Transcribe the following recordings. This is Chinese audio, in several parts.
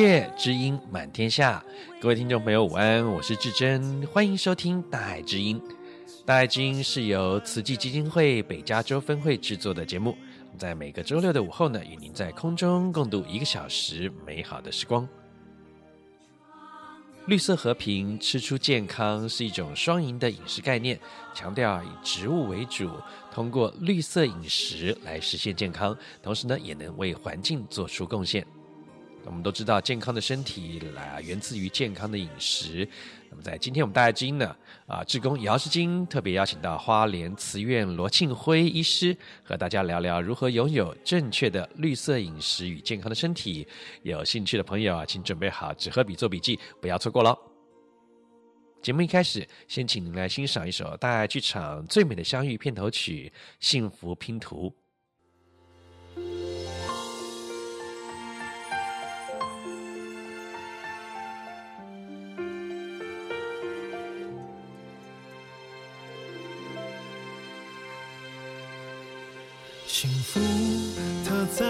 界，知音满天下。各位听众朋友，午安，我是志珍，欢迎收听大爱之音。大爱之音是由慈济基金会北加州分会制作的节目，在每个周六的午后呢，与您在空中共度一个小时美好的时光。绿色和平，吃出健康是一种双赢的饮食概念，强调以植物为主，通过绿色饮食来实现健康，同时呢，也能为环境做出贡献。我们都知道，健康的身体来源自于健康的饮食。那么，在今天我们大爱知音呢，啊，志工姚诗晶特别邀请到花莲慈院罗庆辉医师，和大家聊聊如何拥有正确的绿色饮食与健康的身体。有兴趣的朋友啊，请准备好纸和笔做笔记，不要错过喽。节目一开始，先请您来欣赏一首大爱剧场《最美的相遇》片头曲《幸福拼图》。幸福它在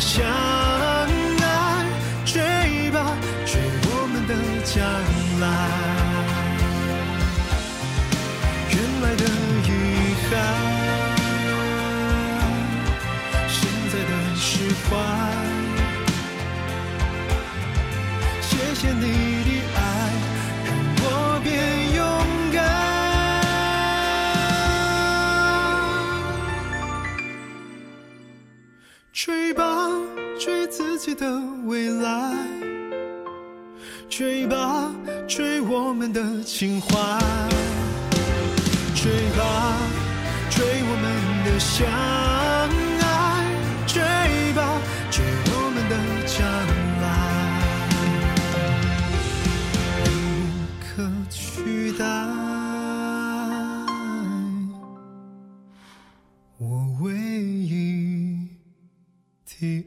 相爱，追吧，追我们的将来。原来的遗憾，现在的释怀。谢谢你的未来，追吧，追我们的情怀，追吧，追我们的相爱，追吧，追我们的将来，无可取代。我唯一的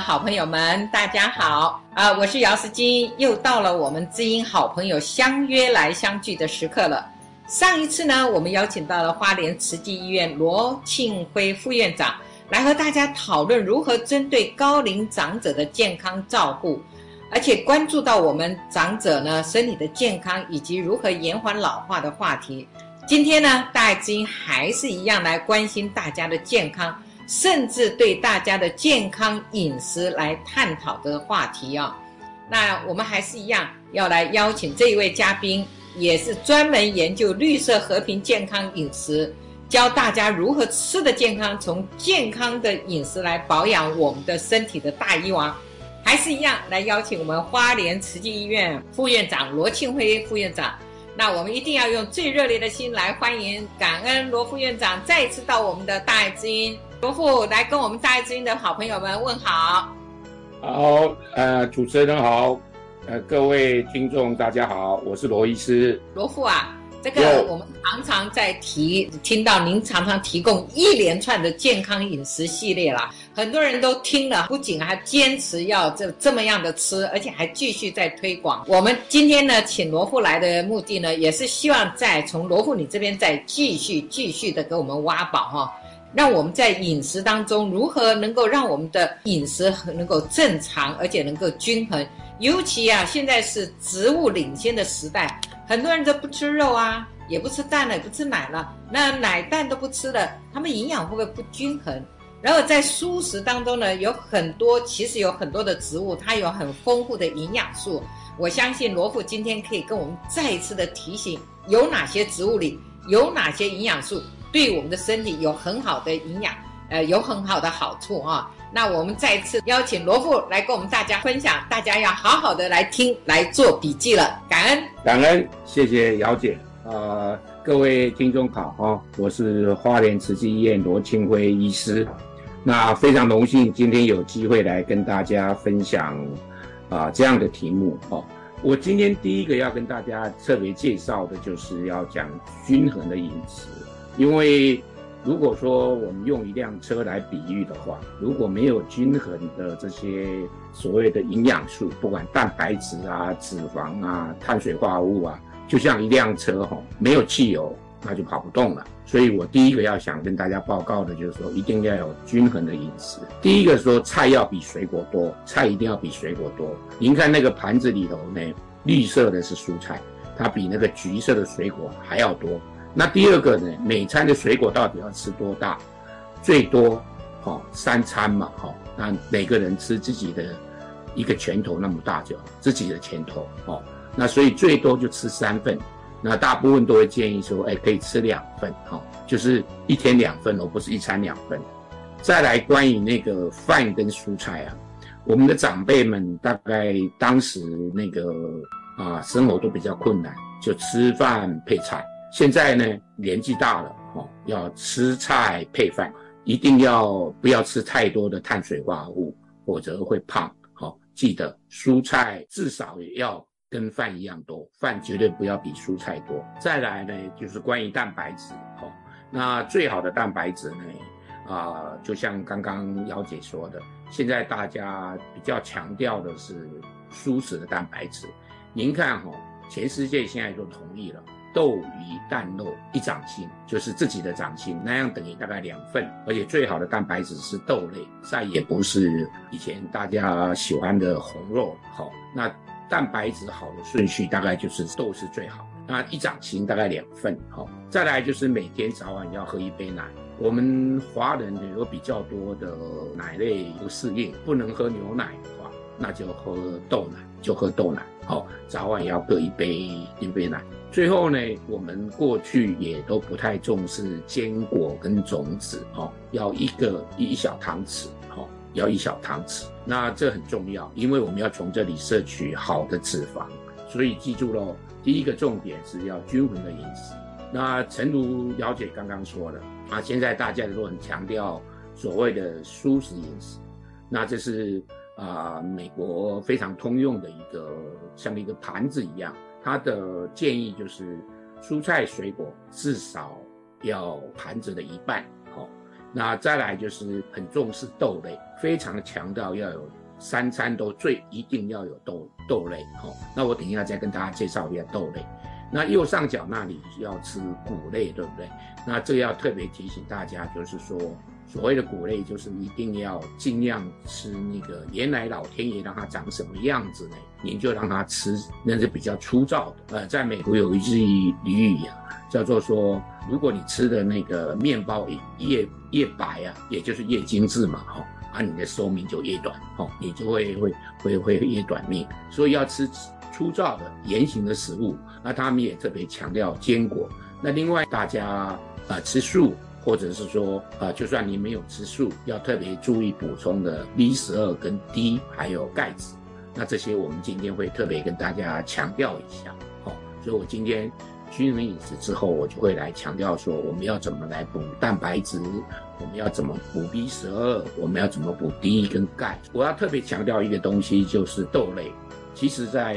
好朋友们，大家好啊、我是姚思金，又到了我们知音好朋友相约来相聚的时刻了。上一次呢，我们邀请到了花莲慈济医院罗庆辉副院长来和大家讨论如何针对高龄长者的健康照顾，而且关注到我们长者呢身体的健康以及如何延缓老化的话题。今天呢，大爱知音还是一样来关心大家的健康。甚至对大家的健康饮食来探讨的话题啊、那我们还是一样要来邀请这一位嘉宾，也是专门研究绿色和平健康饮食，教大家如何吃的健康，从健康的饮食来保养我们的身体的大医王，还是一样来邀请我们花莲慈济医院副院长罗庆辉副院长。那我们一定要用最热烈的心来欢迎，感恩罗副院长再次到我们的大爱之音。罗富来跟我们大爱知音的好朋友们问好。好，呃，主持人好，呃，各位听众大家好，我是罗医师。罗富啊，这个我们常常在提，听到您常常提供一连串的健康饮食系列啦，很多人都听了，不仅还坚持要这这么样的吃，而且还继续在推广。我们今天呢，请罗富来的目的呢，也是希望再从罗富你这边再继续继续的给我们挖宝哈。让我们在饮食当中如何能够让我们的饮食能够正常，而且能够均衡。尤其啊，现在是植物领先的时代，很多人都不吃肉啊，也不吃蛋了，也不吃奶了。那奶蛋都不吃了，他们营养会不会不均衡？然后在蔬食当中呢，有很多其实有很多的植物，它有很丰富的营养素。我相信罗副今天可以跟我们再一次的提醒，有哪些植物里有哪些营养素。对我们的身体有很好的营养，呃，有很好的好处啊。那我们再次邀请罗富来跟我们大家分享，大家要好好的来听，来做笔记了。感恩，感恩，谢谢姚姐。呃，各位听众好啊，我是花莲慈济医院罗清辉医师。那非常荣幸今天有机会来跟大家分享啊、这样的题目哦。我今天第一个要跟大家特别介绍的就是要讲均衡的饮食。因为如果说我们用一辆车来比喻的话，如果没有均衡的这些所谓的营养素，不管蛋白质啊、脂肪啊、碳水化合物啊，就像一辆车哈，没有汽油那就跑不动了。所以我第一个要想跟大家报告的就是说，一定要有均衡的饮食。第一个说菜要比水果多，菜一定要比水果多。您看那个盘子里头呢，绿色的是蔬菜，它比那个橘色的水果还要多。那第二个呢？每餐的水果到底要吃多大？最多，好、哦、三餐嘛，好、哦，那每个人吃自己的一个拳头那么大就好，自己的拳头，哦，那所以最多就吃三份。那大部分都会建议说，哎，可以吃两份，好、哦，就是一天两份，而不是一餐两份。再来关于那个饭跟蔬菜啊，我们的长辈们大概当时那个啊生活都比较困难，就吃饭配菜。现在呢，年纪大了，哦，要吃菜配饭，一定要不要吃太多的碳水化合物，否则会胖。好，记得蔬菜至少也要跟饭一样多，饭绝对不要比蔬菜多。再来呢，就是关于蛋白质，好，那最好的蛋白质呢，啊，就像刚刚姚姐说的，现在大家比较强调的是蔬食的蛋白质。您看哈，全世界现在都同意了。豆、鱼、蛋、肉一掌心，就是自己的掌心，那样等于大概两份，而且最好的蛋白质是豆类，再也不是以前大家喜欢的红肉。好，那蛋白质好的顺序大概就是豆是最好，那一掌心大概两份。好，再来就是每天早晚要喝一杯奶。我们华人有比较多的奶类不适应，不能喝牛奶的话，那就喝豆奶，就喝豆奶。哦，早晚要各一杯一杯奶。最后呢，我们过去也都不太重视坚果跟种子，哦，要一个一小汤匙，哦，要一小汤匙。那这很重要，因为我们要从这里摄取好的脂肪，所以记住喽，第一个重点是要均衡的饮食。那陈如姚姐刚刚说的啊，现在大家都很强调所谓的舒适饮食，那这是。啊、美国非常通用的一个像一个盘子一样，它的建议就是蔬菜水果至少要盘子的一半。好、那再来就是很重视豆类，非常强调要有三餐都最一定要有豆豆类。好、那我等一下再跟大家介绍一下豆类。那右上角那里要吃谷类，对不对？那这个要特别提醒大家，就是说。所谓的谷类，就是一定要尽量吃那个原来老天爷让它长什么样子呢？您就让它吃，那是比较粗糙的。呃，在美国有一句俚语啊，叫做说，如果你吃的那个面包越越白啊，也就是越精致嘛，哈，啊，你的寿命就越短，哈，你就会会会会越短命。所以要吃粗糙的圆形的食物。那他们也特别强调坚果。那另外大家啊、吃素。或者是说，啊、就算你没有吃素，要特别注意补充的 B 十二跟 D，还有钙质。那这些我们今天会特别跟大家强调一下，好、哦。所以我今天均衡饮食之后，我就会来强调说，我们要怎么来补蛋白质，我们要怎么补 B 十二，我们要怎么补 D 跟钙。我要特别强调一个东西，就是豆类。其实，在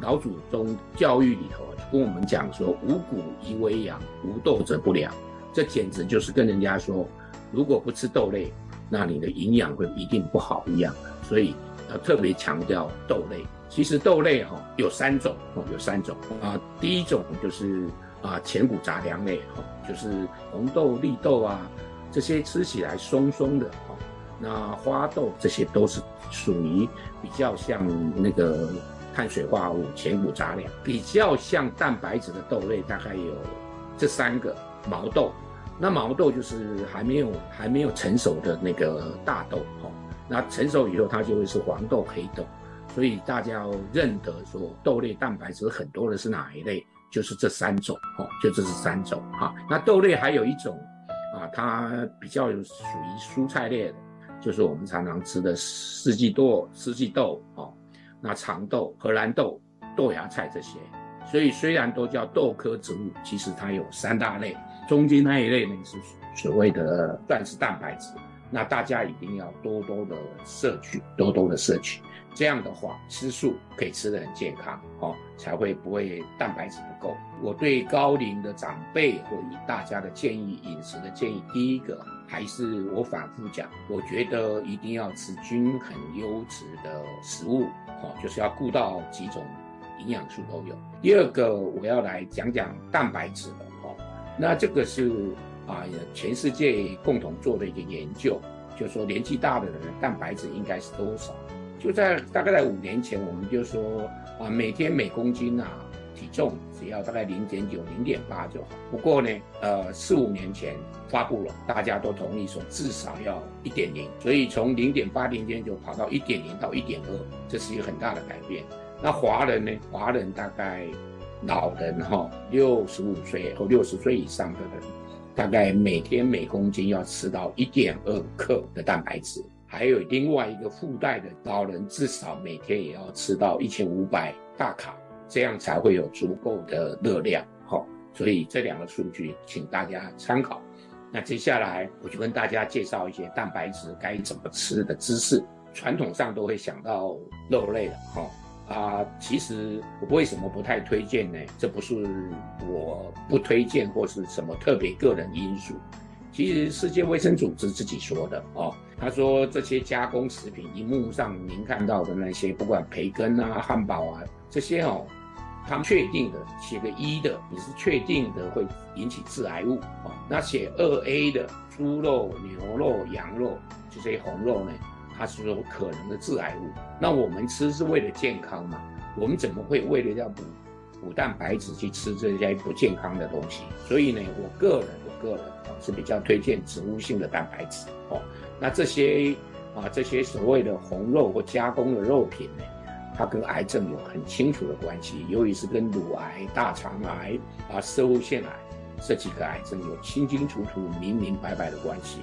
老祖宗教育里头，就跟我们讲说，五谷宜为养，无豆则不良。这简直就是跟人家说，如果不吃豆类，那你的营养会一定不好一样。所以要特别强调豆类。其实豆类哈有三种哦，有三种啊。第一种就是啊全谷杂粮类哈，就是红豆、绿豆啊这些吃起来松松的哈。那花豆这些都是属于比较像那个碳水化合物全谷杂粮，比较像蛋白质的豆类大概有这三个毛豆。那毛豆就是还没有还没有成熟的那个大豆哈，那成熟以后它就会是黄豆、黑豆，所以大家要认得说豆类蛋白质很多的是哪一类，就是这三种哦，就这是三种哈。那豆类还有一种啊，它比较有属于蔬菜类的，就是我们常常吃的四季豆、四季豆哦，那长豆、荷兰豆、豆芽菜这些。所以虽然都叫豆科植物，其实它有三大类。中间那一类呢是所谓的断食蛋白质，那大家一定要多多的摄取，多多的摄取，这样的话吃素可以吃得很健康，哦，才会不会蛋白质不够。我对高龄的长辈或以大家的建议，饮食的建议，第一个还是我反复讲，我觉得一定要吃均衡优质的食物，哦，就是要顾到几种营养素都有。第二个我要来讲讲蛋白质了。那这个是啊，全世界共同做的一个研究，就是说年纪大的人蛋白质应该是多少？就在大概在五年前，我们就说啊，每天每公斤啊体重只要大概零点九、零点八就好。不过呢，呃，四五年前发布了，大家都同意说至少要一点零，所以从零点八、零点九跑到一点零到一点二，这是一个很大的改变。那华人呢？华人大概。老人哈，六十五岁或六十岁以上的人，大概每天每公斤要吃到一点二克的蛋白质。还有另外一个附带的，老人至少每天也要吃到一千五百大卡，这样才会有足够的热量。哈，所以这两个数据，请大家参考。那接下来我就跟大家介绍一些蛋白质该怎么吃的知识。传统上都会想到肉类了，哈。啊、其实我为什么不太推荐呢？这不是我不推荐或是什么特别个人因素。其实世界卫生组织自己说的哦，他说这些加工食品，荧幕上您看到的那些，不管培根啊、汉堡啊这些哦，他们确定的写个一的，你是确定的会引起致癌物哦。那写二 A 的猪肉、牛肉、羊肉这些红肉呢？它是有可能的致癌物，那我们吃是为了健康嘛？我们怎么会为了要补补蛋白质去吃这些不健康的东西？所以呢，我个人我个人是比较推荐植物性的蛋白质哦。那这些啊，这些所谓的红肉或加工的肉品呢，它跟癌症有很清楚的关系，尤其是跟乳癌、大肠癌啊、摄护腺癌这几个癌症有清清楚楚、明明白白的关系。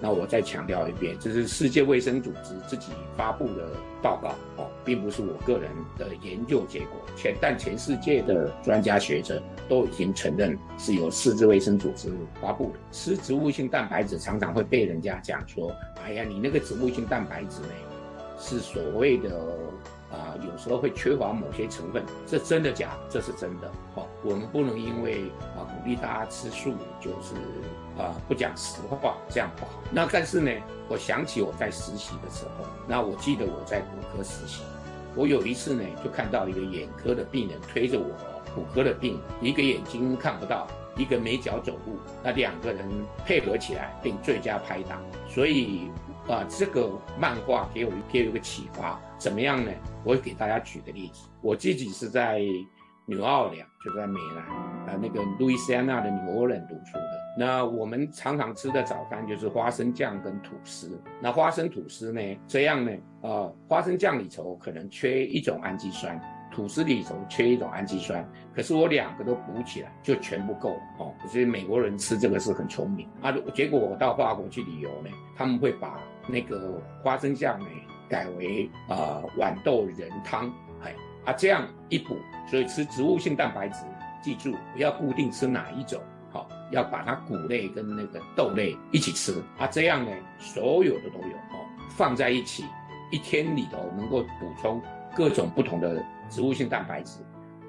那我再强调一遍，这是世界卫生组织自己发布的报告哦，并不是我个人的研究结果。全但全世界的专家学者都已经承认是由世界卫生组织发布的。吃植物性蛋白质常常会被人家讲说：“哎呀，你那个植物性蛋白质呢，是所谓的。”啊，有时候会缺乏某些成分，这真的假？这是真的。好，我们不能因为啊鼓励大家吃素，就是啊不讲实话，这样不好。那但是呢，我想起我在实习的时候，那我记得我在骨科实习，我有一次呢就看到一个眼科的病人推着我骨科的病人，一个眼睛看不到，一个没脚走路，那两个人配合起来并最佳拍档，所以。啊，这个漫画给我给我一个启发，怎么样呢？我给大家举个例子，我自己是在纽奥良，就在美兰啊，那个路易斯安那的纽奥良读书的。那我们常常吃的早餐就是花生酱跟吐司。那花生吐司呢，这样呢，啊，花生酱里头可能缺一种氨基酸。吐司里头缺一种氨基酸，可是我两个都补起来就全部够哦。所以美国人吃这个是很聪明啊。结果我到法国去旅游呢，他们会把那个花生酱呢改为啊、呃、豌豆仁汤，哎啊这样一补，所以吃植物性蛋白质，记住不要固定吃哪一种，好、要把它谷类跟那个豆类一起吃啊，这样呢所有的都有哦，放在一起，一天里头能够补充各种不同的。植物性蛋白质，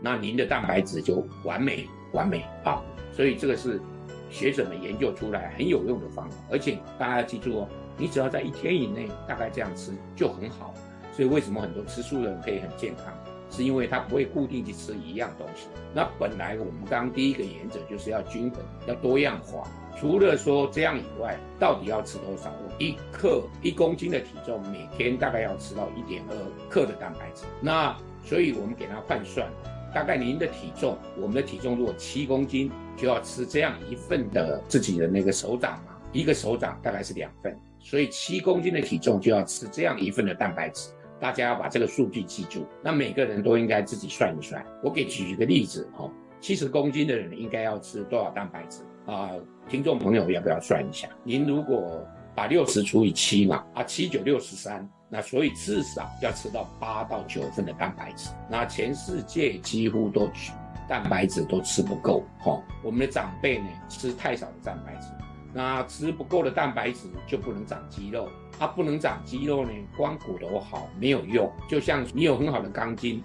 那您的蛋白质就完美完美啊！所以这个是学者们研究出来很有用的方法，而且大家记住哦，你只要在一天以内大概这样吃就很好。所以为什么很多吃素的人可以很健康，是因为他不会固定去吃一样东西。那本来我们刚刚第一个原则就是要均衡，要多样化。除了说这样以外，到底要吃多少？一克一公斤的体重，每天大概要吃到一点二克的蛋白质。那所以我们给他换算，大概您的体重，我们的体重如果七公斤，就要吃这样一份的自己的那个手掌嘛，一个手掌大概是两份，所以七公斤的体重就要吃这样一份的蛋白质。大家要把这个数据记住，那每个人都应该自己算一算。我给举一个例子哦，七十公斤的人应该要吃多少蛋白质啊？听众朋友要不要算一下？您如果把六十除以七嘛，啊，七九六十三。那所以至少要吃到八到九份的蛋白质。那全世界几乎都蛋白质都吃不够，哈。我们的长辈呢吃太少的蛋白质，那吃不够的蛋白质就不能长肌肉，它不能长肌肉呢，光骨头好没有用，就像你有很好的钢筋，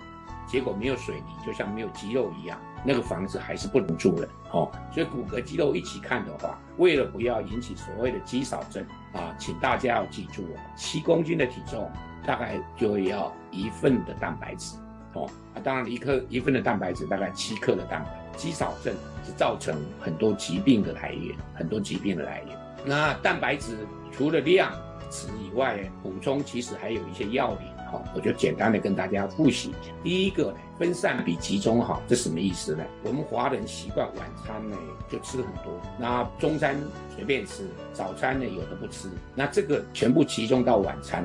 结果没有水泥，就像没有肌肉一样。那个房子还是不能住的哦，所以骨骼肌肉一起看的话，为了不要引起所谓的肌少症啊，请大家要记住哦，七公斤的体重大概就要一份的蛋白质哦，啊，当然一克一份的蛋白质大概七克的蛋白，肌少症是造成很多疾病的来源，很多疾病的来源。那蛋白质除了量质以外，补充其实还有一些要领。好，我就简单的跟大家复习一下。第一个呢，分散比集中好，这什么意思呢？我们华人习惯晚餐呢就吃很多，那中餐随便吃，早餐呢有的不吃，那这个全部集中到晚餐，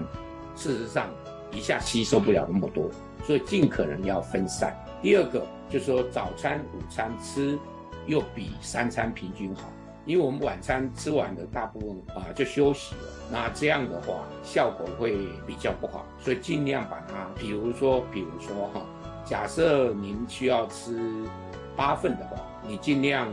事实上一下吸收不了那么多，所以尽可能要分散。第二个就是说早餐、午餐吃又比三餐平均好。因为我们晚餐吃完的大部分啊就休息了，那这样的话效果会比较不好，所以尽量把它，比如说，比如说哈，假设您需要吃八份的话，你尽量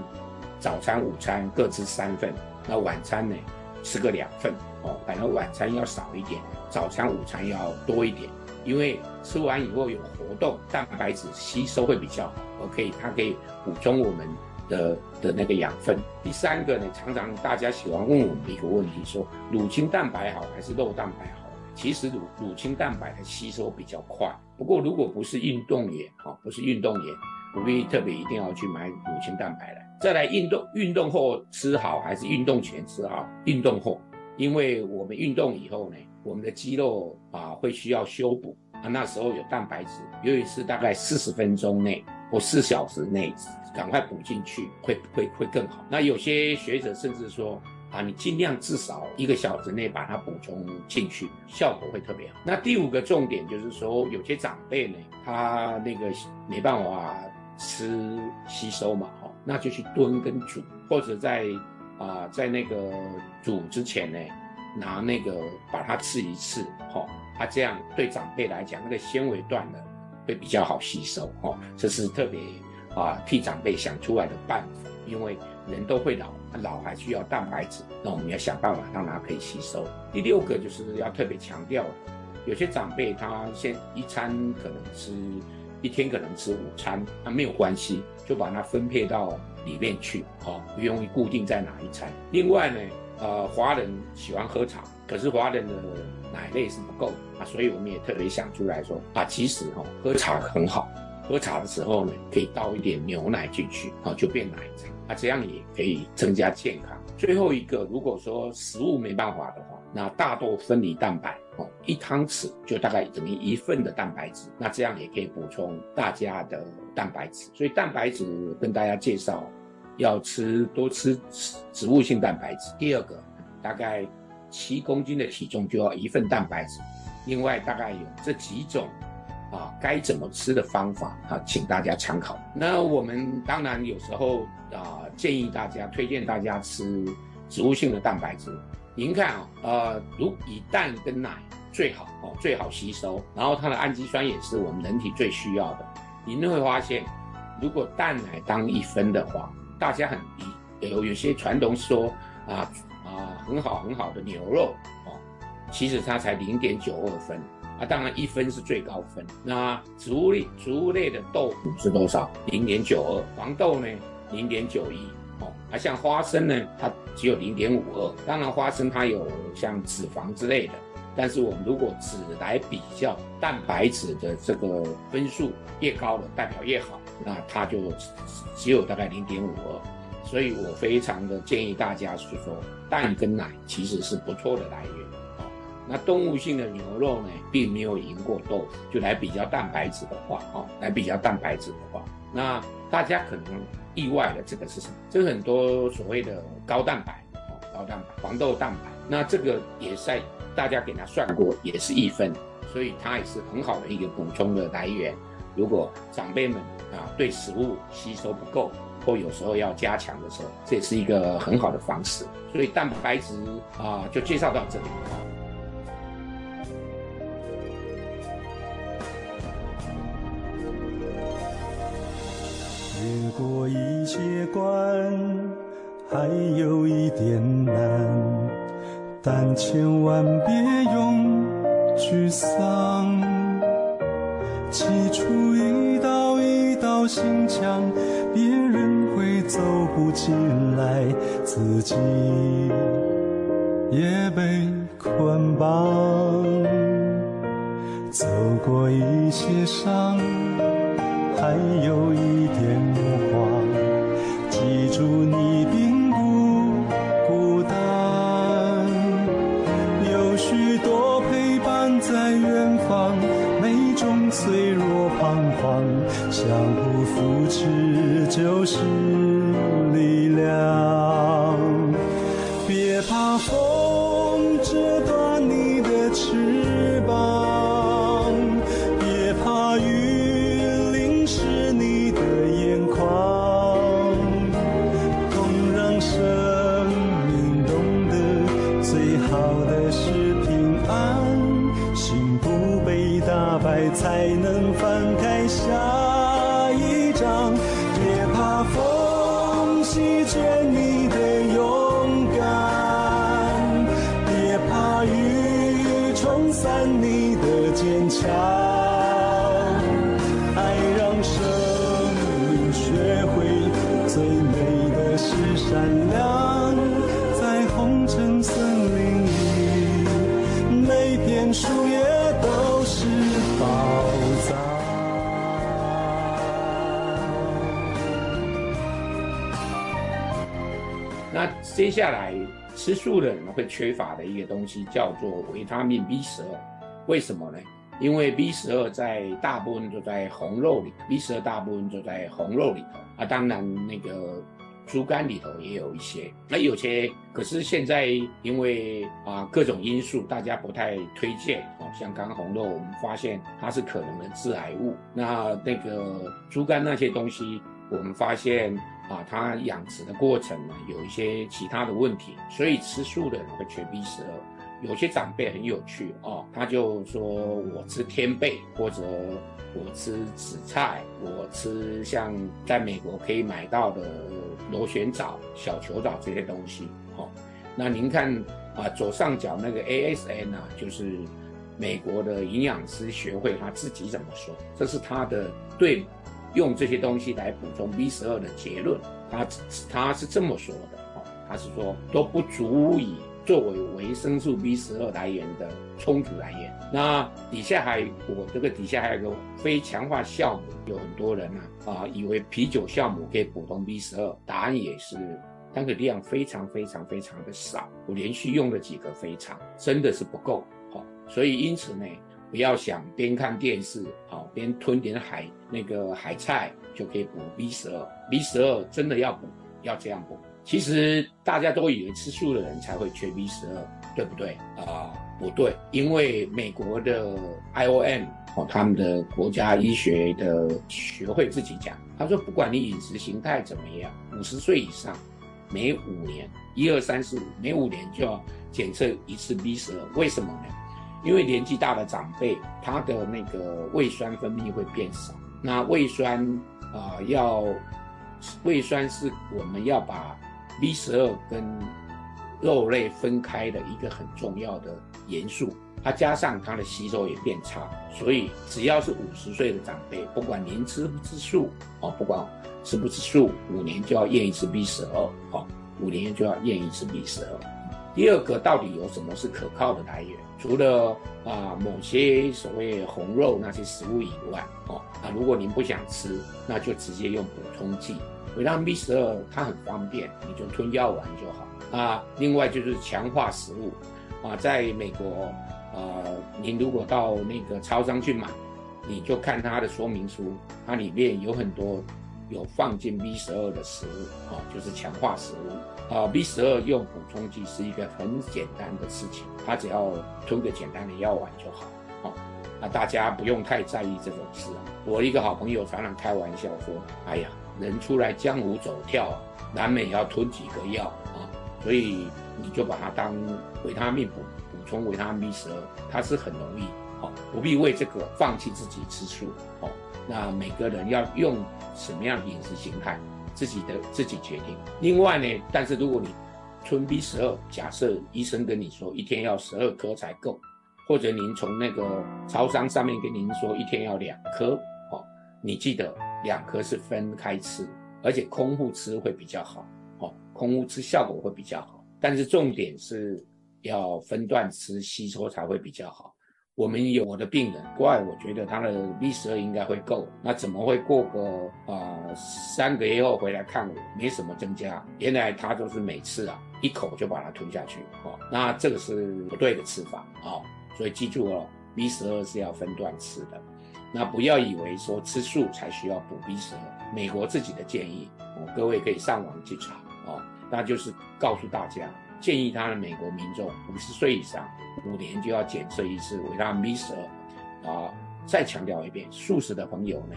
早餐、午餐各吃三份，那晚餐呢吃个两份哦，反正晚餐要少一点，早餐、午餐要多一点，因为吃完以后有活动，蛋白质吸收会比较好，OK，它可以补充我们。的的那个养分。第三个呢，常常大家喜欢问我们一个问题，说乳清蛋白好还是肉蛋白好？其实乳乳清蛋白的吸收比较快。不过如果不是运动员，哈，不是运动员，不必特别一定要去买乳清蛋白来。再来运动运动后吃好还是运动前吃好？运动后，因为我们运动以后呢，我们的肌肉啊会需要修补啊，那时候有蛋白质，尤其是大概四十分钟内或四小时内。赶快补进去会会会更好。那有些学者甚至说，啊，你尽量至少一个小时内把它补充进去，效果会特别好。那第五个重点就是说，有些长辈呢，他那个没办法吃吸收嘛，哈，那就去炖跟煮，或者在啊在那个煮之前呢，拿那个把它刺一刺，哈，它这样对长辈来讲，那个纤维断了会比较好吸收，哈，这是特别啊替长辈想出来的办法，因为。人都会老，老还需要蛋白质，那我们要想办法让它可以吸收。第六个就是要特别强调，有些长辈他先一餐可能吃一天可能吃午餐，那没有关系，就把它分配到里面去，好，不用固定在哪一餐。另外呢，呃，华人喜欢喝茶，可是华人的奶类是不够啊，所以我们也特别想出来说啊，其实哈喝茶很好，喝茶的时候呢可以倒一点牛奶进去，好，就变奶茶。那这样也可以增加健康。最后一个，如果说食物没办法的话，那大豆分离蛋白哦，一汤匙就大概等于一份的蛋白质。那这样也可以补充大家的蛋白质。所以蛋白质跟大家介绍，要吃多吃植物性蛋白质。第二个，大概七公斤的体重就要一份蛋白质。另外大概有这几种。啊，该怎么吃的方法啊，请大家参考。那我们当然有时候啊，建议大家推荐大家吃植物性的蛋白质。您看啊，呃，如以蛋跟奶最好哦，最好吸收。然后它的氨基酸也是我们人体最需要的。您会发现，如果蛋奶当一分的话，大家很低。有有些传统说啊啊很好很好的牛肉哦，其实它才零点九二分。啊，当然一分是最高分。那植物类植物类的豆腐是多少？零点九二。黄豆呢？零点九一。哦，啊，像花生呢，它只有零点五二。当然，花生它有像脂肪之类的，但是我们如果只来比较蛋白质的这个分数越高的代表越好，那它就只有大概零点五二。所以我非常的建议大家是说，蛋跟奶其实是不错的来源。那动物性的牛肉呢，并没有赢过豆。就来比较蛋白质的话，哦，来比较蛋白质的话，那大家可能意外的这个是什么？这很多所谓的高蛋白，哦，高蛋白黄豆蛋白，那这个也在大家给他算过，也是一分，所以它也是很好的一个补充的来源。如果长辈们啊对食物吸收不够，或有时候要加强的时候，这也是一个很好的方式。所以蛋白质啊，就介绍到这里。越过一些关，还有一点难，但千万别用沮丧。砌出心墙，别人会走不进来，自己也被捆绑。走过一些伤。还有一点谎，记住你就是接下来吃素的人会缺乏的一个东西叫做维他命 B 十二，为什么呢？因为 B 十二在大部分都在红肉里，B 十二大部分都在红肉里头啊。当然那个猪肝里头也有一些。那有些可是现在因为啊各种因素，大家不太推荐哦。像刚红肉，我们发现它是可能的致癌物。那那个猪肝那些东西，我们发现啊，它养殖的过程呢有一些其他的问题，所以吃素的人会缺 B 十二。有些长辈很有趣哦，他就说我吃天贝，或者我吃紫菜，我吃像在美国可以买到的螺旋藻、小球藻这些东西。哦，那您看啊，左上角那个 ASN 啊，就是美国的营养师学会他自己怎么说？这是他的对用这些东西来补充 B 十二的结论。他他是这么说的哦，他是说都不足以。作为维生素 B 十二来源的充足来源，那底下还我这个底下还有个非强化酵母，有很多人呢啊，以为啤酒酵母可以补充 B 十二，答案也是，但是量非常非常非常的少。我连续用了几个非常，真的是不够。好，所以因此呢，不要想边看电视好边吞点海那个海菜就可以补 B 十二，B 十二真的要补，要这样补。其实大家都以为吃素的人才会缺 B 十二，对不对啊？不对，因为美国的 IOM 哦，他们的国家医学的学会自己讲，他说不管你饮食形态怎么样，五十岁以上，每五年一二三四五，每五年就要检测一次 B 十二。为什么呢？因为年纪大的长辈，他的那个胃酸分泌会变少，那胃酸啊，要胃酸是我们要把 B 十二跟肉类分开的一个很重要的元素，它加上它的吸收也变差，所以只要是五十岁的长辈，不管您吃不吃素哦，不管吃不吃素，五年就要验一次 B 十二哦，五年就要验一次 B 十二。第二个到底有什么是可靠的来源？除了啊某些所谓红肉那些食物以外哦，那如果您不想吃，那就直接用补充剂。维他命 B 十二它很方便，你就吞药丸就好啊。另外就是强化食物啊，在美国啊，您如果到那个超商去买，你就看它的说明书，它里面有很多有放进 B 十二的食物啊，就是强化食物啊。B 十二用补充剂是一个很简单的事情，它只要吞个简单的药丸就好啊。那大家不用太在意这种事啊。我一个好朋友常常开玩笑说：“哎呀。”人出来江湖走跳，难免要吞几个药啊，所以你就把它当维他命补补充维他命 B 十二，它是很容易，好，不必为这个放弃自己吃素，哦，那每个人要用什么样的饮食形态，自己的自己决定。另外呢，但是如果你吞 B 十二，假设医生跟你说一天要十二颗才够，或者您从那个超商上面跟您说一天要两颗，哦，你记得。两颗是分开吃，而且空腹吃会比较好，哦，空腹吃效果会比较好。但是重点是要分段吃，吸收才会比较好。我们有我的病人，怪我觉得他的 B 十二应该会够，那怎么会过个啊、三个月后回来看我，没什么增加？原来他就是每次啊一口就把它吞下去，哦，那这个是不对的吃法，哦，所以记住哦，B 十二是要分段吃的。那不要以为说吃素才需要补 B 十二，美国自己的建议，哦，各位可以上网去查哦。那就是告诉大家，建议他的美国民众五十岁以上，五年就要检测一次维他命 B 十二啊。再强调一遍，素食的朋友呢，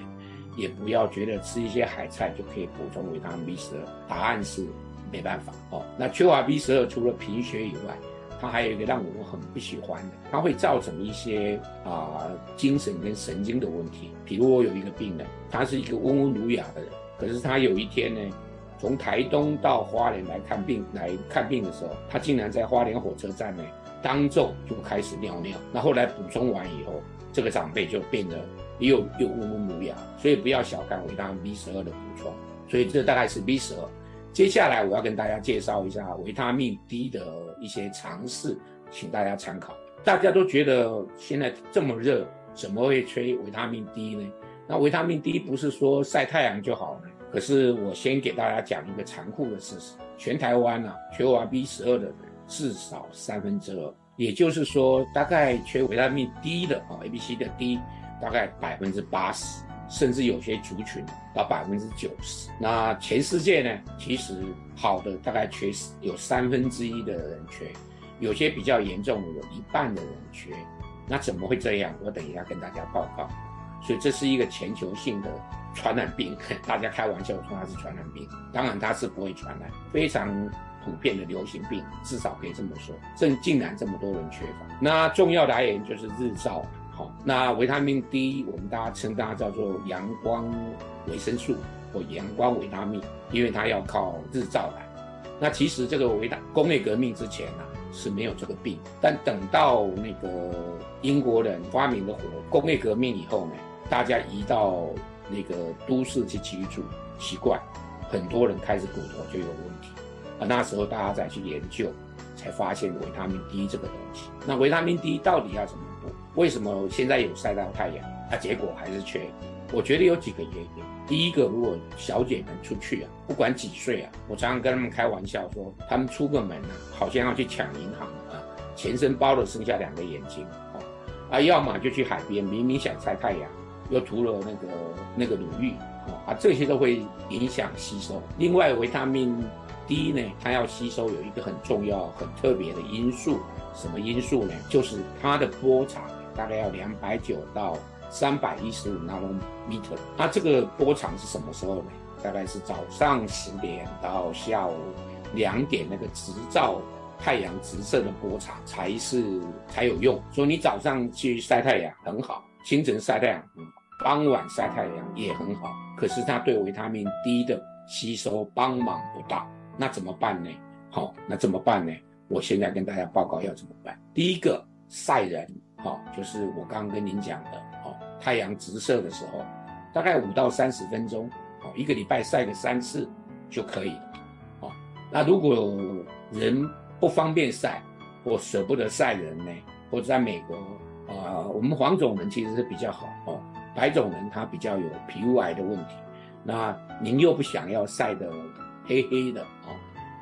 也不要觉得吃一些海菜就可以补充维他命 B 十二，答案是没办法哦。那缺乏 B 十二，除了贫血以外，它还有一个让我们很不喜欢的，它会造成一些啊、精神跟神经的问题。比如我有一个病人，他是一个温文儒雅的人，可是他有一天呢，从台东到花莲来看病，来看病的时候，他竟然在花莲火车站呢，当众就开始尿尿。那后来补充完以后，这个长辈就变得又又温文儒雅。所以不要小看维他命 B 十二的补充。所以这大概是 B 十二。接下来我要跟大家介绍一下维他命 D 的一些常识，请大家参考。大家都觉得现在这么热，怎么会缺维他命 D 呢？那维他命 D 不是说晒太阳就好了？可是我先给大家讲一个残酷的事实：全台湾啊，缺乏 B 十二的人至少三分之二，也就是说，大概缺维他命 D 的啊，A、B、C 的 D，大概百分之八十。甚至有些族群到百分之九十。那全世界呢，其实好的大概缺有三分之一的人缺，有些比较严重的有一半的人缺。那怎么会这样？我等一下跟大家报告。所以这是一个全球性的传染病，大家开玩笑说它是传染病，当然它是不会传染，非常普遍的流行病，至少可以这么说。正竟然这么多人缺乏，那重要来源就是日照。好，那维他命 D 我们大家称它叫做阳光维生素或阳光维他命，因为它要靠日照来。那其实这个维他工业革命之前、啊？是没有这个病，但等到那个英国人发明了火，工业革命以后呢，大家移到那个都市去居住，习惯，很多人开始骨头就有问题，啊，那时候大家再去研究，才发现维他命 D 这个东西。那维他命 D 到底要怎么补？为什么现在有晒到太阳，那结果还是缺？我觉得有几个原因。第一个，如果小姐们出去啊，不管几岁啊，我常常跟他们开玩笑说，他们出个门啊，好像要去抢银行啊，全身包了剩下两个眼睛啊，啊，要么就去海边，明明想晒太阳，又涂了那个那个乳液啊，这些都会影响吸收。另外，维他命 D 呢，它要吸收有一个很重要、很特别的因素，什么因素呢？就是它的波长大概要两百九到。三百一十五纳米米，那这个波长是什么时候呢？大概是早上十点到下午两点，那个直照太阳直射的波长才是才有用。所以你早上去晒太阳很好，清晨晒太阳很好，傍晚晒太阳也很好。可是它对维他命 D 的吸收帮忙不大，那怎么办呢？好，那怎么办呢？我现在跟大家报告要怎么办。第一个晒人，好，就是我刚刚跟您讲的。好太阳直射的时候，大概五到三十分钟，哦，一个礼拜晒个三次就可以了，哦。那如果人不方便晒，或舍不得晒人呢，或者在美国啊，我们黄种人其实是比较好，白种人他比较有皮肤癌的问题。那您又不想要晒得黑黑的啊，哦，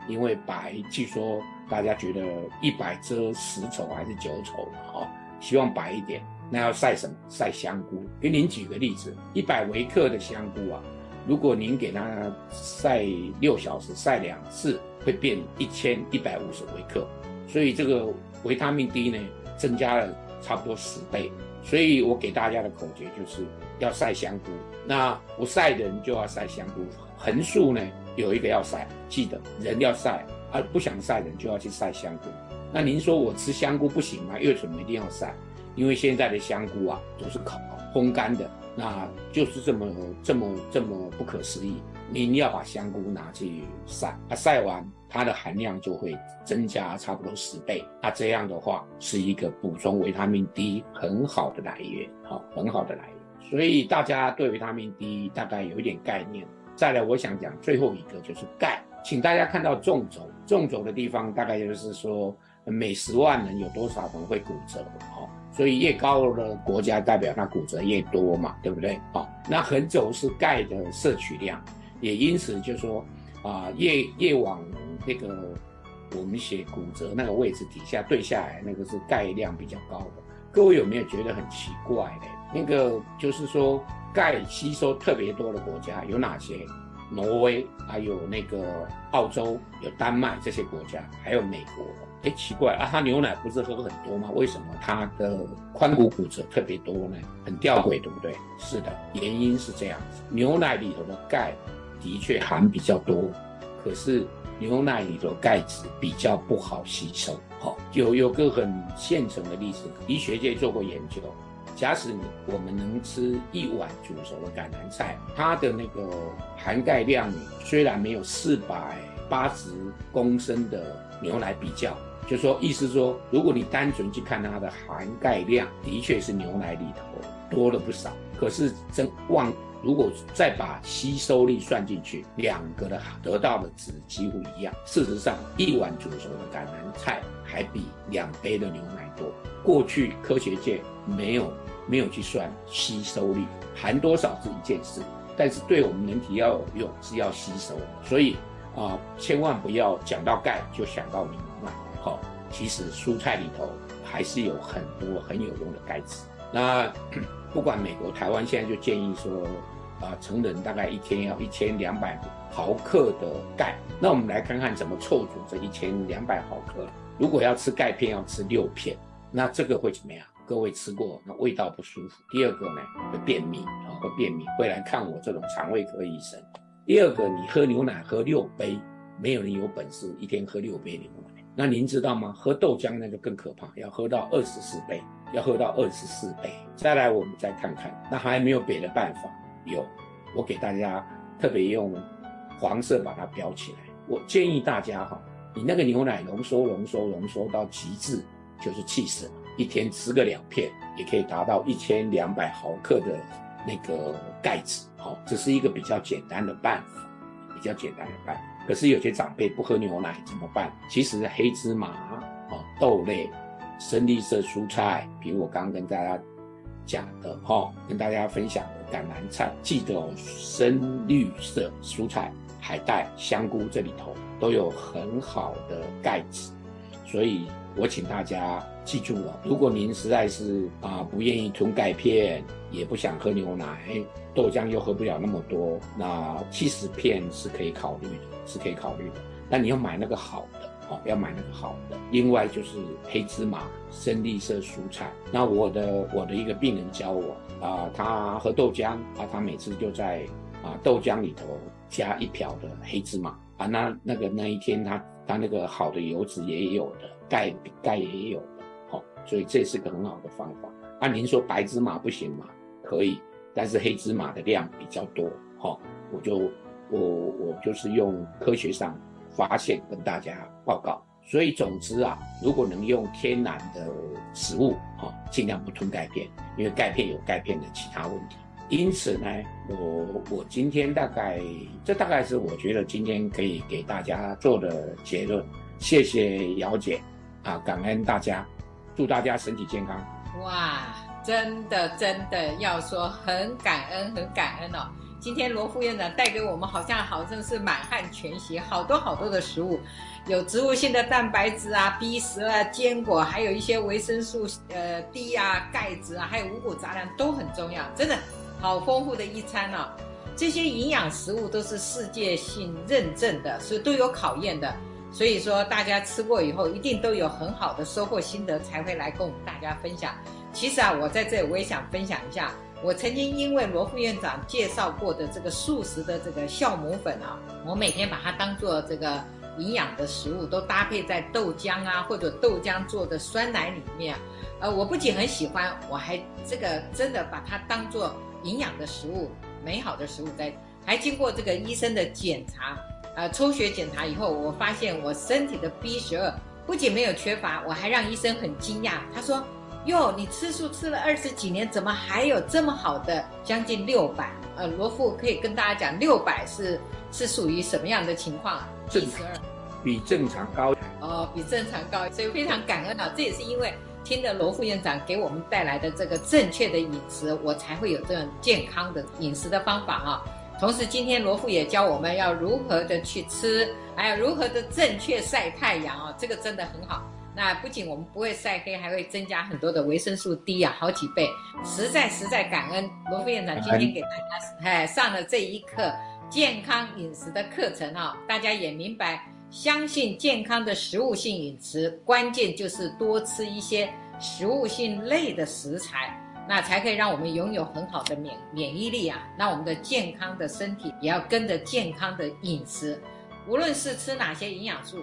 因为白据说大家觉得一白遮十丑还是九丑嘛，哦，希望白一点。那要晒什么？晒香菇。给您举个例子，一百微克的香菇啊，如果您给它晒六小时，晒两次，会变一千一百五十微克。所以这个维他命 D 呢，增加了差不多十倍。所以我给大家的口诀就是要晒香菇。那不晒人就要晒香菇。横竖呢有一个要晒，记得人要晒，而不想晒人就要去晒香菇。那您说我吃香菇不行吗？为什么一定要晒？因为现在的香菇啊都是烤烘干的，那就是这么这么这么不可思议。您要把香菇拿去晒，啊，晒完它的含量就会增加差不多十倍。那这样的话是一个补充维他命 D 很好的来源，好，很好的来源。所以大家对维他命 D 大概有一点概念。再来，我想讲最后一个就是钙，请大家看到纵轴，纵轴的地方大概就是说每十万人有多少人会骨折，好。所以越高的国家代表它骨折越多嘛，对不对？好、哦，那横轴是钙的摄取量，也因此就说啊，越越往那个我们写骨折那个位置底下对下来，那个是钙量比较高的。各位有没有觉得很奇怪呢？那个就是说钙吸收特别多的国家有哪些？挪威，还有那个澳洲，有丹麦这些国家，还有美国。哎，奇怪啊，他牛奶不是喝很多吗？为什么他的髋骨骨折特别多呢？很吊诡，对不对？是的，原因是这样子。牛奶里头的钙的确含比较多，可是牛奶里头钙质比较不好吸收。好，有有个很现成的例子，医学界做过研究。假使你我们能吃一碗煮熟的橄榄菜，它的那个含钙量虽然没有四百八十公升的牛奶比较。就说意思说，如果你单纯去看它的含钙量，的确是牛奶里头多了不少。可是真忘，如果再把吸收率算进去，两个的得到的值几乎一样。事实上，一碗煮熟的橄榄菜还比两杯的牛奶多。过去科学界没有没有去算吸收率，含多少是一件事，但是对我们人体要有用是要吸收。所以啊、千万不要讲到钙就想到牛奶。好，其实蔬菜里头还是有很多很有用的钙质。那不管美国、台湾，现在就建议说，啊、成人大概一天要一千两百毫克的钙。那我们来看看怎么凑足这一千两百毫克。如果要吃钙片，要吃六片，那这个会怎么样？各位吃过，那味道不舒服。第二个呢，会便秘啊，会便秘，会来看我这种肠胃科医生。第二个，你喝牛奶喝六杯，没有人有本事一天喝六杯牛奶。那您知道吗？喝豆浆那个更可怕，要喝到二十四杯，要喝到二十四杯。再来，我们再看看，那还没有别的办法？有，我给大家特别用黄色把它标起来。我建议大家哈，你那个牛奶浓缩、浓缩、浓缩到极致就是气死，一天吃个两片，也可以达到一千两百毫克的那个钙质。好，这是一个比较简单的办法，比较简单的办法。可是有些长辈不喝牛奶怎么办？其实黑芝麻啊、豆类、深绿色蔬菜，比如我刚刚跟大家讲的哈，跟大家分享的橄榄菜，记得哦，深绿色蔬菜、海带、香菇这里头都有很好的钙质，所以我请大家记住了，如果您实在是啊不愿意吞钙片，也不想喝牛奶，豆浆又喝不了那么多，那起司片是可以考虑的。是可以考虑的，但你要买那个好的哦，要买那个好的。另外就是黑芝麻、深绿色蔬菜。那我的我的一个病人教我啊、他喝豆浆啊，他每次就在啊豆浆里头加一瓢的黑芝麻啊，那那个那一天他他那个好的油脂也有的，钙钙也有的，好、哦，所以这是个很好的方法。啊，您说白芝麻不行吗？可以，但是黑芝麻的量比较多，好、哦，我就。我我就是用科学上发现跟大家报告，所以总之啊，如果能用天然的食物啊，尽量不吞钙片，因为钙片有钙片的其他问题。因此呢，我我今天大概这大概是我觉得今天可以给大家做的结论。谢谢姚姐啊，感恩大家，祝大家身体健康。哇，真的真的要说很感恩很感恩哦。今天罗副院长带给我们好像好像是满汉全席，好多好多的食物，有植物性的蛋白质啊、B 十啊、坚果，还有一些维生素呃 D 啊、钙质啊，还有五谷杂粮都很重要，真的好丰富的一餐哦。这些营养食物都是世界性认证的，所以都有考验的。所以说大家吃过以后，一定都有很好的收获心得，才会来跟我们大家分享。其实啊，我在这我也想分享一下。我曾经因为罗副院长介绍过的这个素食的这个酵母粉啊，我每天把它当做这个营养的食物，都搭配在豆浆啊或者豆浆做的酸奶里面。呃，我不仅很喜欢，我还这个真的把它当做营养的食物，美好的食物在。还经过这个医生的检查，呃，抽血检查以后，我发现我身体的 B 十二不仅没有缺乏，我还让医生很惊讶，他说。哟，你吃素吃了二十几年，怎么还有这么好的将近六百？呃，罗富可以跟大家讲，六百是是属于什么样的情况啊？正常，比正常高。哦，比正常高，所以非常感恩啊！这也是因为听了罗副院长给我们带来的这个正确的饮食，我才会有这种健康的饮食的方法啊。同时，今天罗富也教我们要如何的去吃，还有如何的正确晒太阳啊，这个真的很好。那不仅我们不会晒黑，还会增加很多的维生素 D 啊，好几倍，实在实在感恩罗副院长今天给大家哎上了这一课健康饮食的课程啊，大家也明白，相信健康的食物性饮食，关键就是多吃一些食物性类的食材，那才可以让我们拥有很好的免免疫力啊，那我们的健康的身体也要跟着健康的饮食，无论是吃哪些营养素。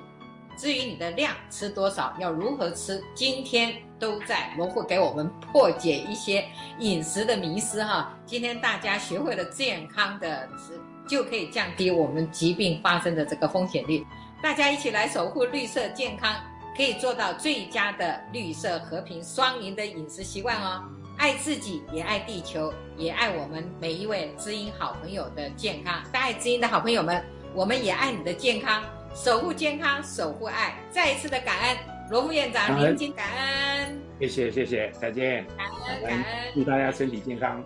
至于你的量吃多少，要如何吃，今天都在罗副给我们破解一些饮食的迷思哈。今天大家学会了健康的食，就可以降低我们疾病发生的这个风险率。大家一起来守护绿色健康，可以做到最佳的绿色和平双赢的饮食习惯哦。爱自己，也爱地球，也爱我们每一位知音好朋友的健康。大爱知音的好朋友们，我们也爱你的健康。守护健康，守护爱，再一次的感恩罗副院长，您请感恩，谢谢谢谢，再见，感恩感恩，祝大家身体健康。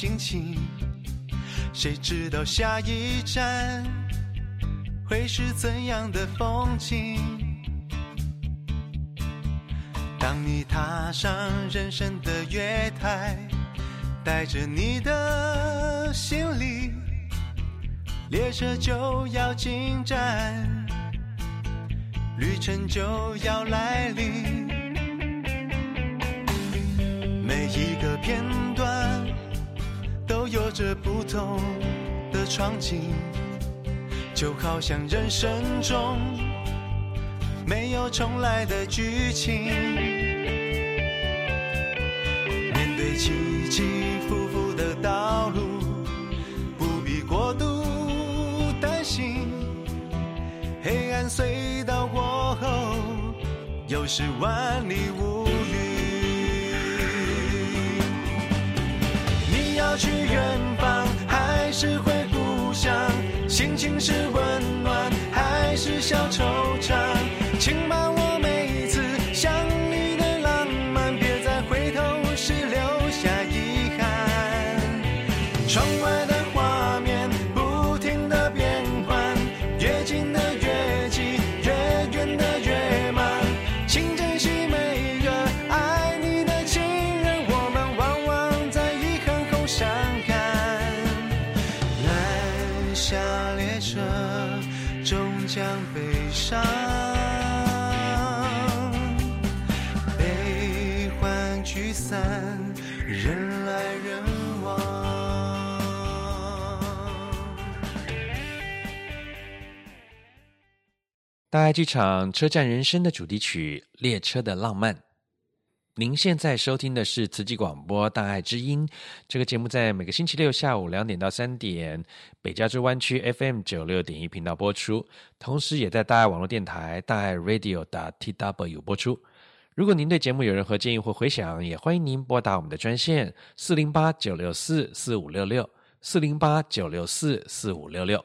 心情，谁知道下一站会是怎样的风景？当你踏上人生的月台，带着你的行李，列车就要进站，旅程就要来临。每一个片段都有着不同的场景，就好像人生中没有重来的剧情。面对起起伏伏的道路，不必过度担心。黑暗隧道过后，又是万里无去远方，还是回故乡？心情是大爱剧场《车站人生》的主题曲《列车的浪漫》。您现在收听的是慈济广播《大爱之音》这个节目，在每个星期六下午两点到三点，北加州湾区 FM 九六点一频道播出，同时也在大爱网络电台大爱 Radio 的 TW 播出。如果您对节目有任何建议或回响，也欢迎您拨打我们的专线四零八九六四四五六六四零八九六四四五六六。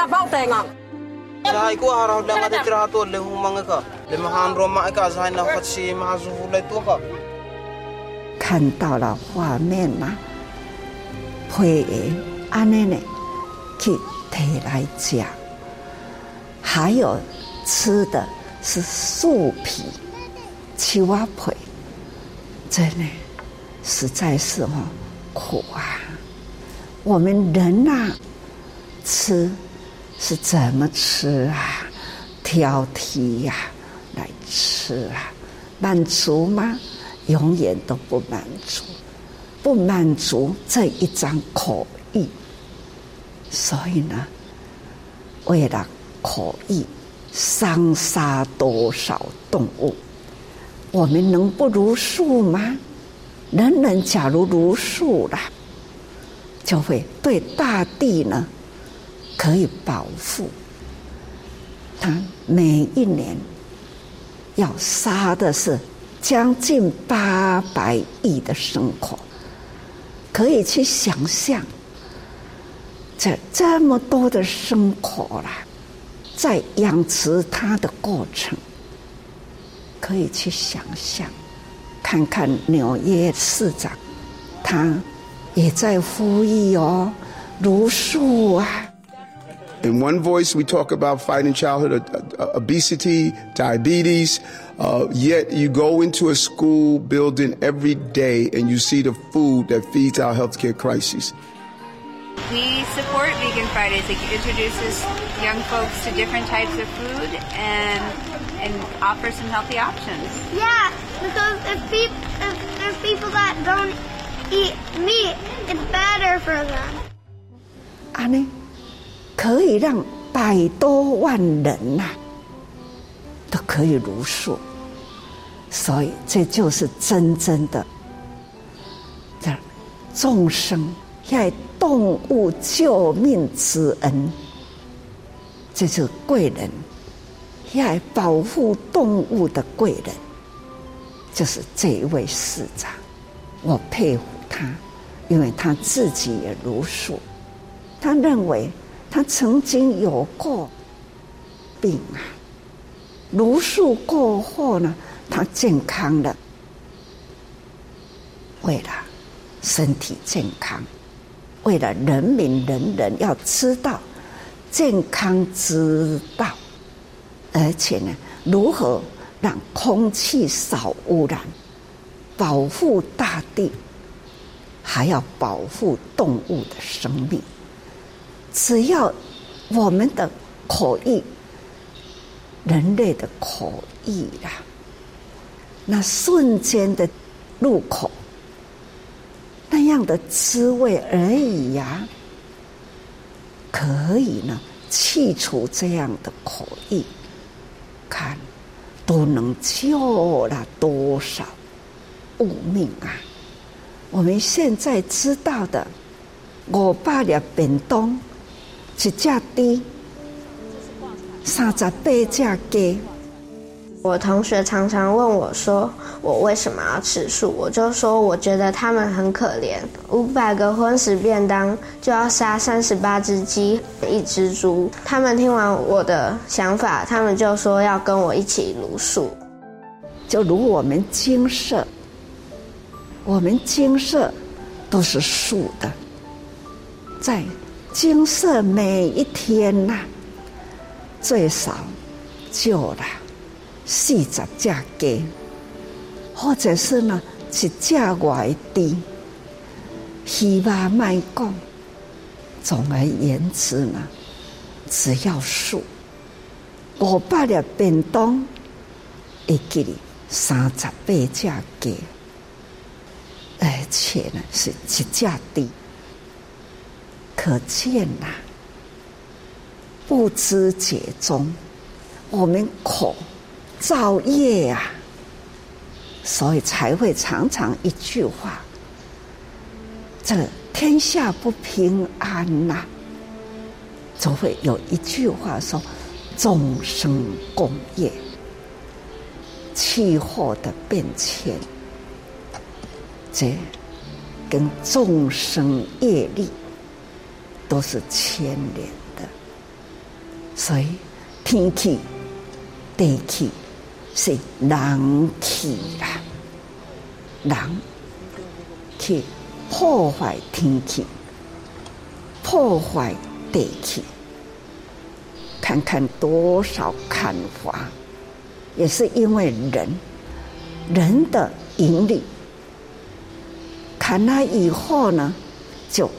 Pakai renga bau tengah. Dahil ko araw lang at tirato le humanga ka. Le mahan roma ka zahay na kat si mahasu hulay to ka. 看到了画面吗，会安尼呢去提来讲，还有吃的是树皮、青蛙皮，真的实在是哦苦啊！我们人呐、啊，吃是怎么吃啊？挑剔呀、啊，来吃啊，满足吗？永远都不满足，不满足这一张口意，所以呢，为了口意，伤杀多少动物？我们能不如数吗？人人假如如数了，就会对大地呢可以保护。他每一年要杀的是。将近八百亿的牲口，可以去想象，这这么多的牲口啦，在养殖它的过程，可以去想象，看看纽约市长，他也在呼吁哦，茹素啊。In one voice, we talk about fighting childhood obesity, diabetes. Uh, yet you go into a school building every day and you see the food that feeds our healthcare crisis. We support Vegan Fridays. It introduces young folks to different types of food and and offers some healthy options. Yeah, because if people if there's people that don't eat meat, it's better for them. Annie. 可以让百多万人呐、都可以如数，所以这就是真正的这众生在动物救命之恩，这是贵人，要保护动物的贵人，就是这一位市长，我佩服他，因为他自己也如数，他认为。他曾经有过病啊，如数过后呢，他健康了。为了身体健康，为了人民人人要知道健康之道，而且呢，如何让空气少污染，保护大地，还要保护动物的生命。只要我们的口意，人类的口意啦，那瞬间的入口，那样的滋味而已呀、可以呢去除这样的口意，看都能救了多少物命啊！我们现在知道的，五百粒便当。一只猪，三十八只鸡。我同学常常问我说：“我为什么要吃素？”我就说：“我觉得他们很可怜，五百个荤食便当就要杀三十八只鸡、一只猪。”他们听完我的想法，他们就说要跟我一起茹素。就如我们精舍，我们精舍都是素的，在。精舍每一天呐、啊，最少救了四十只鸡，或者是呢一只外地。希望卖讲，总而言之呢，只要数五百粒便当，会给你三十八只鸡，而且呢是一只猪。可见呐、不知解中，我们口造业啊，所以才会常常一句话：这天下不平安呐、啊，就会有一句话说：众生共业，气候的变迁，这跟众生业力。都是牵连的，所以天气、地气是人气啦，人去破坏天气，破坏地气，看看多少砍伐，也是因为人人的引力，砍了以后呢，就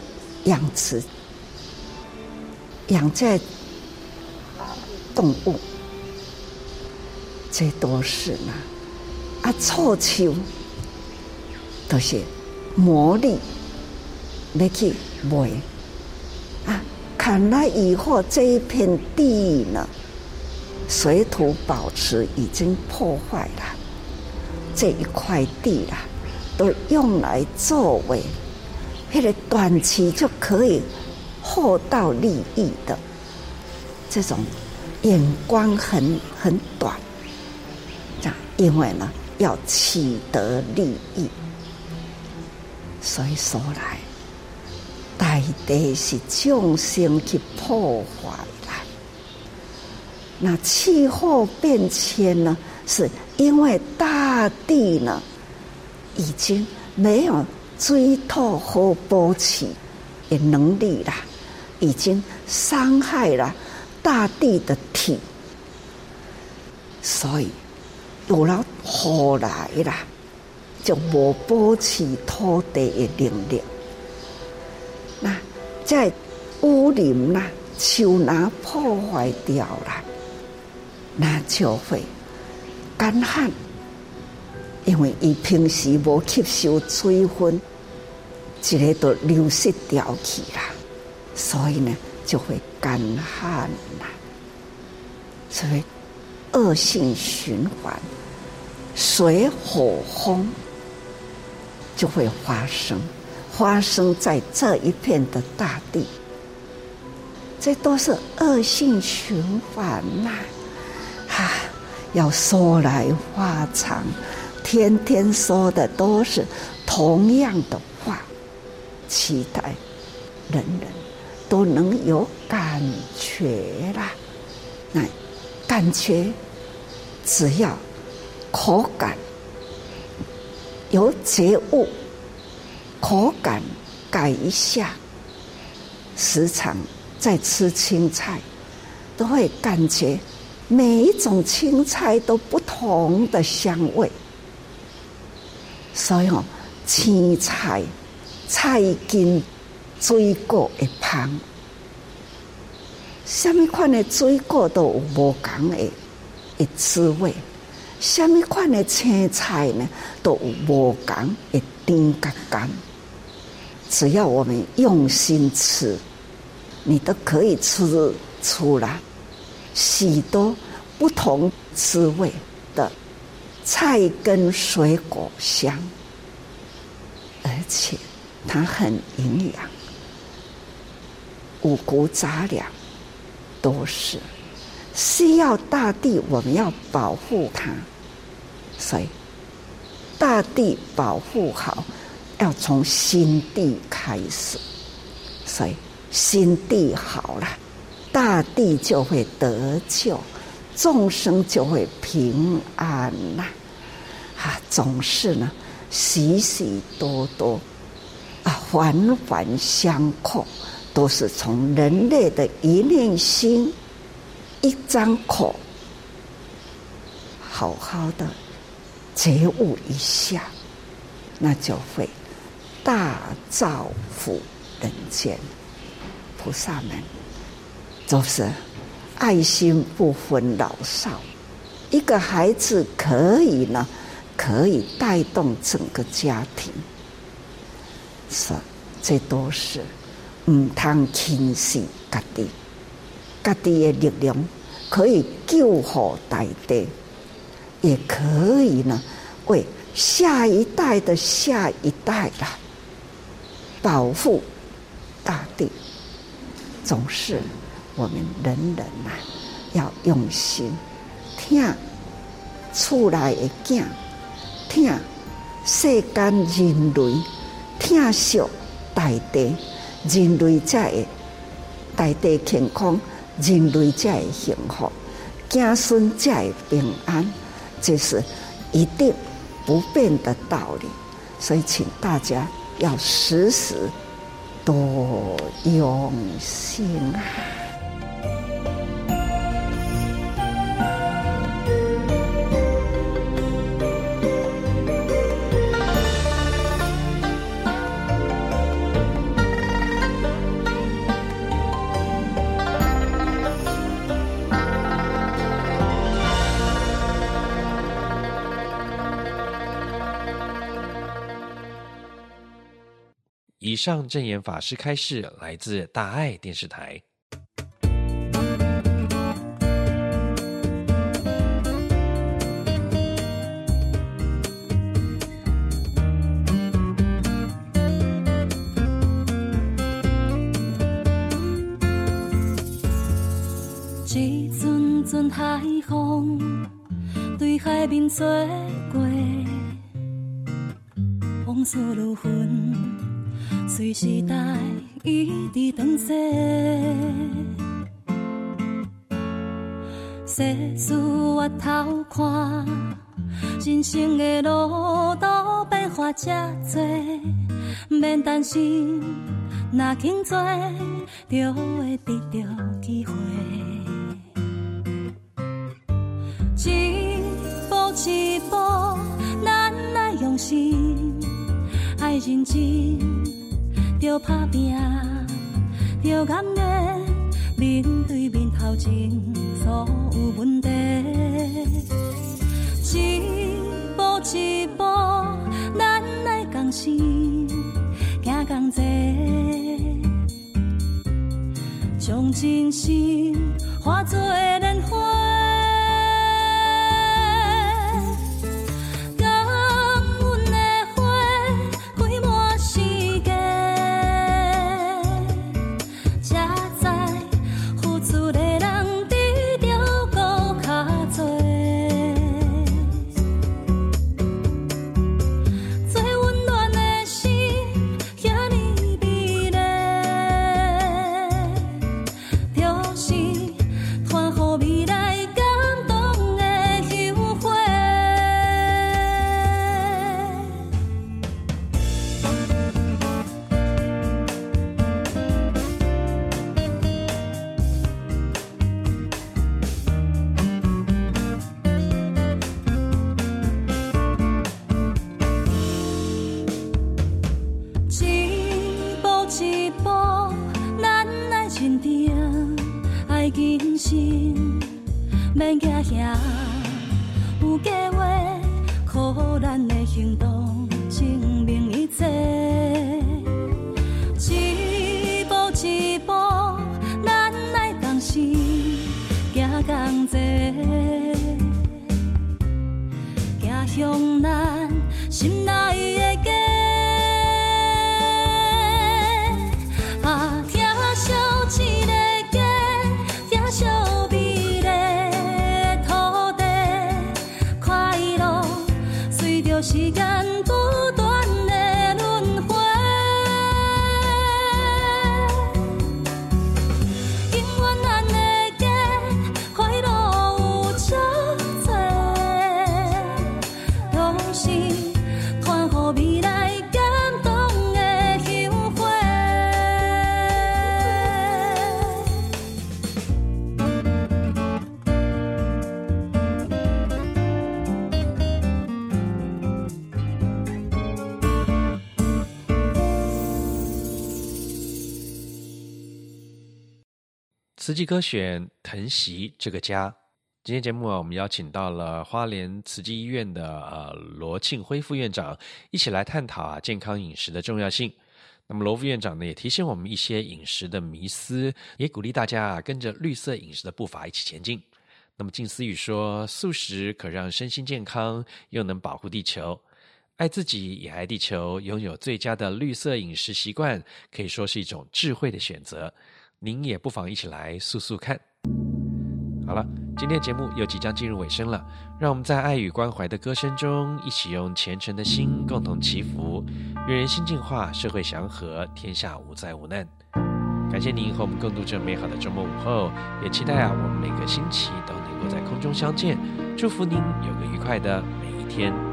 养殖。养在动物，这都是呢。啊，臭球都是魔力，要去买。啊，砍了以后，这一片地呢，水土保持已经破坏了。这一块地啊，都用来作为，那个短期就可以。厚道利益的这种眼光很很短，这样，因为呢，要取得利益。所以说来，大地是众生去破坏的。那气候变迁呢，是因为大地呢已经没有追讨和保持的能力了，已经伤害了大地的体，所以有了后来了。就无保持土地的能力，那在乌林啦、树林破坏掉了，那就会干旱，因为伊平时无吸收水分，一个都流失掉去了，所以呢就会干旱呐，所以恶性循环，水火风。就会发生，发生在这一片的大地，这都是恶性循环呐！哈、啊，要说来话长，天天说的都是同样的话，期待人人都能有感觉啦。那感觉只要口感。有觉悟，口感改一下，时常在吃青菜，都会感觉每一种青菜都不同的香味。所以哦，青菜菜根水果会香，什么款的水果都有无同的的滋味。什么款的青菜呢？都有无同的甜跟甘。只要我们用心吃，你都可以吃出来许多不同滋味的菜跟水果香，而且它很营养，五谷杂粮都是需要大地，我们要保护它。所以，大地保护好，要从心地开始。所以，心地好了，大地就会得救，众生就会平安呐。啊，总是呢，许许多多啊，环环相扣，都是从人类的一念心、一张口，好好的。觉悟一下，那就会大造福人间。菩萨们就是爱心不分老少，一个孩子可以呢，可以带动整个家庭。是，这都是唔通轻视家己，家己的力量可以救护大地。也可以呢，为下一代的下一代啦保护大地，总是我们人人呐、啊、要用心听出来的讲，听世间人类听惜大地，人类才会大地健康，人类才会幸福，子孙才会平安。这是一定不变的道理，所以请大家要时时多用心。上证严法师开示来自大爱电视台。一阵阵海风，对海面做过，往事如云，随时代一直转逝。世事越头看，人生的路途变化这多，免担心，若肯做，就会得到机会。一步一步，咱爱用心，爱认真，着打拼，着甘愿面对面头前所有问题。一步一步，咱来共心，行同齐，将真心化作莲花。慈济歌选疼惜这个家。今天节目啊，我们邀请到了花莲慈济医院的呃罗庆辉副院长，一起来探讨啊健康饮食的重要性。那么罗副院长呢，也提醒我们一些饮食的迷思，也鼓励大家啊跟着绿色饮食的步伐一起前进。那么静思语说，素食可让身心健康，又能保护地球，爱自己也爱地球，拥有最佳的绿色饮食习惯，可以说是一种智慧的选择。您也不妨一起来素素看。好了，今天节目又即将进入尾声了，让我们在爱与关怀的歌声中，一起用虔诚的心共同祈福，愿人心净化，社会祥和，天下无灾无难。感谢您和我们共度这美好的周末午后，也期待啊，我们每个星期都能够在空中相见。祝福您有个愉快的每一天。